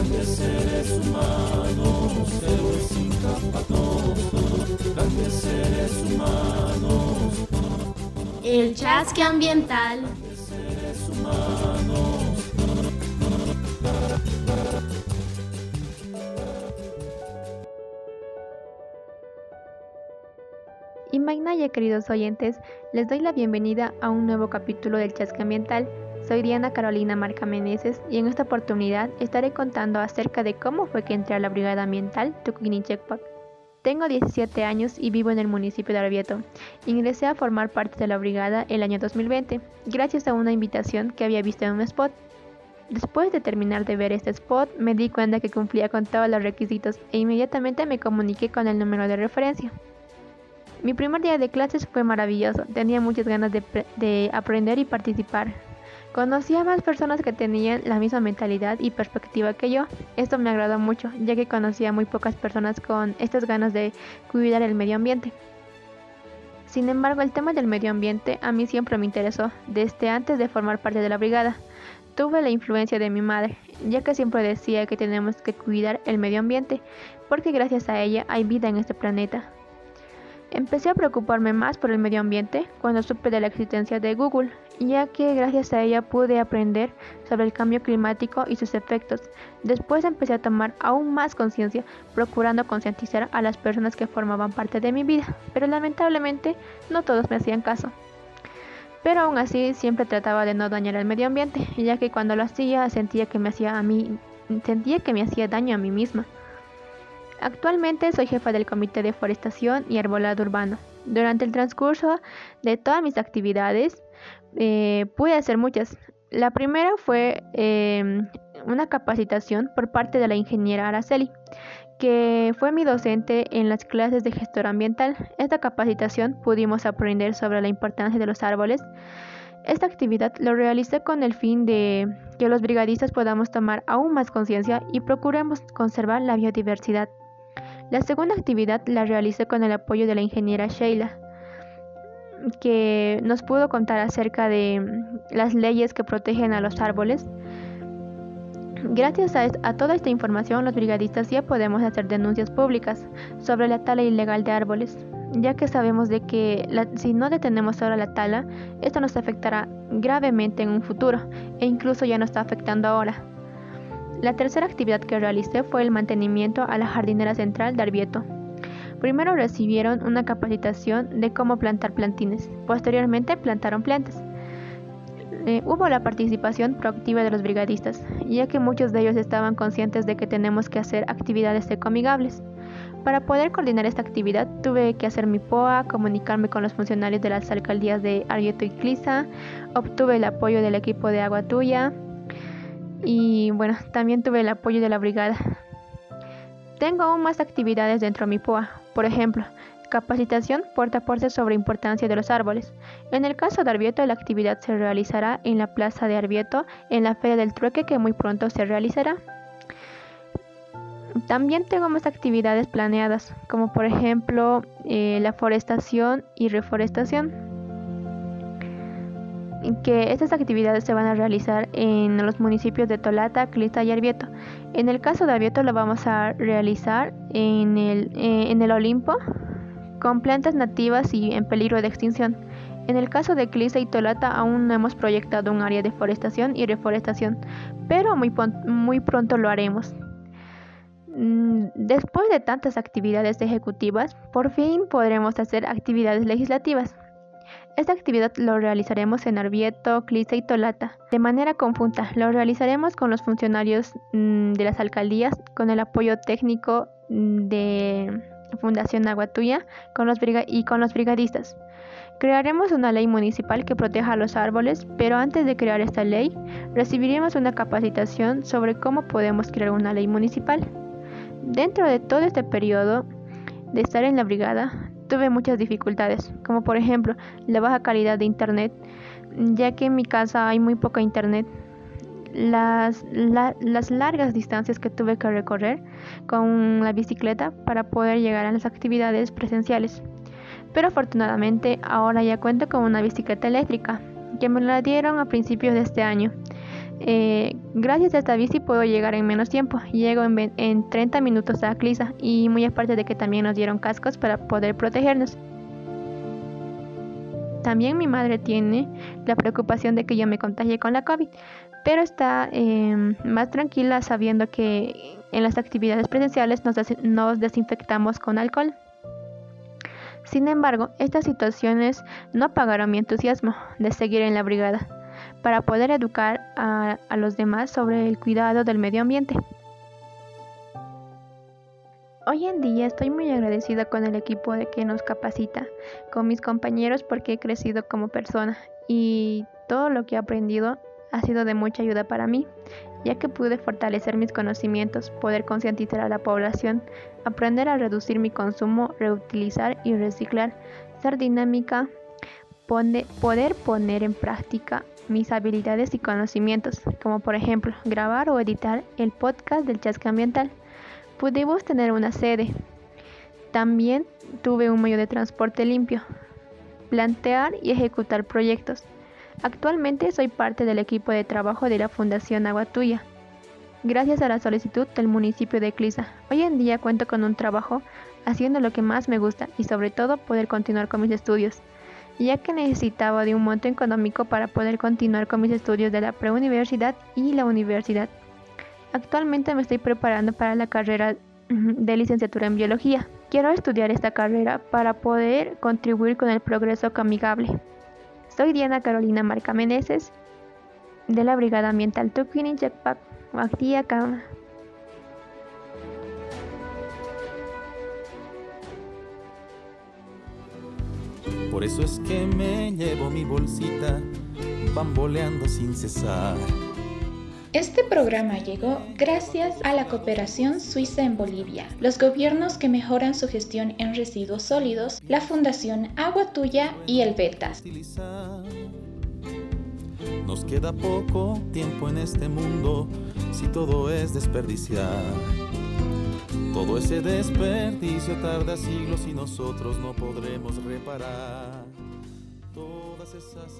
Grandes seres humanos, héroes sin capa Grandes seres humanos. El chasque ambiental. Seres humanos. Y Magnaya, queridos oyentes, les doy la bienvenida a un nuevo capítulo del Chasque Ambiental. Soy Diana Carolina Marca Meneses y en esta oportunidad estaré contando acerca de cómo fue que entré a la Brigada Ambiental Tucuini-Checpac. Tengo 17 años y vivo en el municipio de Arbieto. Ingresé a formar parte de la brigada el año 2020, gracias a una invitación que había visto en un spot. Después de terminar de ver este spot, me di cuenta que cumplía con todos los requisitos e inmediatamente me comuniqué con el número de referencia. Mi primer día de clases fue maravilloso, tenía muchas ganas de, aprender y participar. Conocí a más personas que tenían la misma mentalidad y perspectiva que yo. Esto me agradó mucho, ya que conocí a muy pocas personas con estas ganas de cuidar el medio ambiente. Sin embargo, el tema del medio ambiente a mí siempre me interesó, desde antes de formar parte de la brigada. Tuve la influencia de mi madre, ya que siempre decía que tenemos que cuidar el medio ambiente, porque gracias a ella hay vida en este planeta. Empecé a preocuparme más por el medio ambiente cuando supe de la existencia de Google, ya que gracias a ella pude aprender sobre el cambio climático y sus efectos. Después empecé a tomar aún más conciencia, procurando concientizar a las personas que formaban parte de mi vida, pero lamentablemente no todos me hacían caso. Pero aún así siempre trataba de no dañar el medio ambiente, ya que cuando lo hacía sentía que me hacía a mí sentía que me hacía daño a mí misma. Actualmente soy jefa del Comité de Forestación y Arbolado Urbano. Durante el transcurso de todas mis actividades eh, pude hacer muchas. La primera fue em, una capacitación por parte de la ingeniera Araceli, que fue mi docente en las clases de gestor ambiental. Esta capacitación pudimos aprender sobre la importancia de los árboles. Esta actividad lo realicé con el fin de que los brigadistas podamos tomar aún más conciencia y procuremos conservar la biodiversidad. La segunda actividad la realicé con el apoyo de la ingeniera Sheila, que nos pudo contar acerca de mm, las leyes que protegen a los árboles. Gracias a, toda esta información, los brigadistas ya podemos hacer denuncias públicas sobre la tala ilegal de árboles, ya que sabemos de que si no detenemos ahora la tala, esto nos afectará gravemente en un futuro e incluso ya nos está afectando ahora. La tercera actividad que realicé fue el mantenimiento a la jardinera central de Arbieto. Primero recibieron una capacitación de cómo plantar plantines, posteriormente plantaron plantas. Eh, hubo la participación proactiva de los brigadistas, ya que muchos de ellos estaban conscientes de que tenemos que hacer actividades ecoamigables. Para poder coordinar esta actividad tuve que hacer mi POA, comunicarme con los funcionarios de las alcaldías de Arbieto y Clisa, obtuve el apoyo del equipo de Agua Tuya, y bueno, también tuve el apoyo de la brigada. Tengo aún más actividades dentro de mi POA, por ejemplo, capacitación puerta a puerta sobre importancia de los árboles. En el caso de Arbieto, la actividad se realizará en la plaza de Arbieto, en la Feria del Trueque que muy pronto se realizará. También tengo más actividades planeadas, como por ejemplo eh, la forestación y reforestación que estas actividades se van a realizar en los municipios de Tolata, Clista y Arbieto. En el caso de Arbieto lo vamos a realizar en el, eh, en el Olimpo con plantas nativas y en peligro de extinción. En el caso de Clisa y Tolata aún no hemos proyectado un área de forestación y reforestación, pero muy, muy pronto lo haremos. Mm, después de tantas actividades ejecutivas, por fin podremos hacer actividades legislativas. Esta actividad lo realizaremos en Arbieto, Clisa y Tolata. De manera conjunta, lo realizaremos con los funcionarios mm, de las alcaldías, con el apoyo técnico mm, de Fundación Aguatuya con los y con los brigadistas. Crearemos una ley municipal que proteja los árboles, pero antes de crear esta ley, recibiremos una capacitación sobre cómo podemos crear una ley municipal. Dentro de todo este periodo de estar en la brigada, tuve muchas dificultades, como por ejemplo la baja calidad de internet, ya que en mi casa hay muy poca internet. Las, las largas distancias que tuve que recorrer con la bicicleta para poder llegar a las actividades presenciales. Pero afortunadamente ahora ya cuento con una bicicleta eléctrica, que me la dieron a principios de este año. Eh, gracias a esta bici puedo llegar en menos tiempo. Llego en, en 30 minutos a Clisa y muy aparte de que también nos dieron cascos para poder protegernos. También mi madre tiene la preocupación de que yo me contagie con la COVID, pero está em, más tranquila sabiendo que en las actividades presenciales nos desinfectamos con alcohol. Sin embargo, estas situaciones no apagaron mi entusiasmo de seguir en la brigada para poder educar a, los demás sobre el cuidado del medio ambiente. Hoy en día estoy muy agradecida con el equipo de que nos capacita, con mis compañeros porque he crecido como persona y todo lo que he aprendido ha sido de mucha ayuda para mí, ya que pude fortalecer mis conocimientos, poder concientizar a la población, aprender a reducir mi consumo, reutilizar y reciclar, ser dinámica, poder poner en práctica mis habilidades y conocimientos, como por ejemplo grabar o editar el podcast del chasque ambiental pudimos tener una sede. También tuve un medio de transporte limpio, plantear y ejecutar proyectos. Actualmente soy parte del equipo de trabajo de la Fundación Agua Tuya, gracias a la solicitud del municipio de Clisa. Hoy en día cuento con un trabajo haciendo lo que más me gusta y sobre todo poder continuar con mis estudios, ya que necesitaba de un monto económico para poder continuar con mis estudios de la preuniversidad y la universidad. Actualmente me estoy preparando para la carrera de licenciatura en biología. Quiero estudiar esta carrera para poder contribuir con el progreso amigable. Soy Diana Carolina Marca Meneses de la Brigada Ambiental Tukini Jetpack Cama. Por eso es que me llevo mi bolsita bamboleando sin cesar. Este programa llegó gracias a la cooperación suiza en Bolivia, los gobiernos que mejoran su gestión en residuos sólidos, la Fundación Agua Tuya y el Betas. Nos queda poco tiempo en este mundo si todo es desperdiciar. Todo ese desperdicio tarda siglos y nosotros no podremos reparar todas esas